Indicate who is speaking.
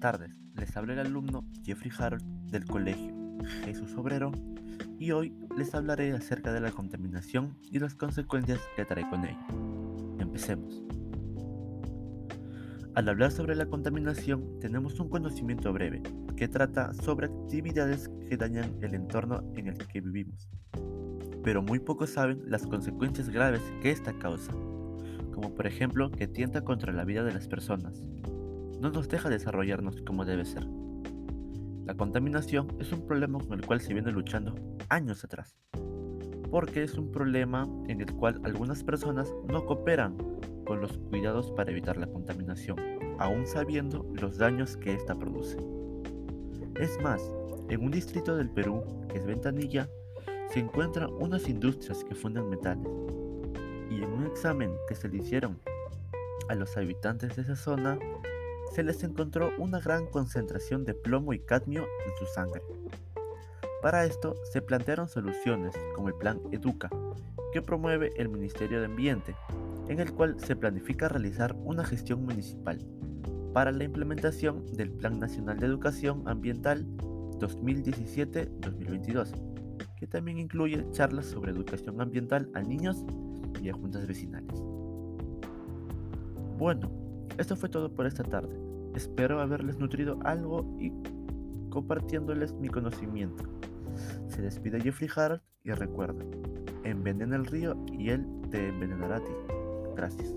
Speaker 1: tardes, les habla el alumno Jeffrey Harold del colegio Jesús Obrero y hoy les hablaré acerca de la contaminación y las consecuencias que trae con ello. Empecemos. Al hablar sobre la contaminación tenemos un conocimiento breve que trata sobre actividades que dañan el entorno en el que vivimos, pero muy pocos saben las consecuencias graves que esta causa, como por ejemplo que tienta contra la vida de las personas, no nos deja desarrollarnos como debe ser. La contaminación es un problema con el cual se viene luchando años atrás, porque es un problema en el cual algunas personas no cooperan con los cuidados para evitar la contaminación, aún sabiendo los daños que ésta produce. Es más, en un distrito del Perú, que es Ventanilla, se encuentran unas industrias que fundan metales, y en un examen que se le hicieron a los habitantes de esa zona, se les encontró una gran concentración de plomo y cadmio en su sangre. Para esto se plantearon soluciones como el Plan Educa, que promueve el Ministerio de Ambiente, en el cual se planifica realizar una gestión municipal para la implementación del Plan Nacional de Educación Ambiental 2017-2022, que también incluye charlas sobre educación ambiental a niños y a juntas vecinales. Bueno, esto fue todo por esta tarde. Espero haberles nutrido algo y compartiéndoles mi conocimiento. Se despide Jeffrey Hart y recuerda, envenena el río y él te envenenará a ti. Gracias.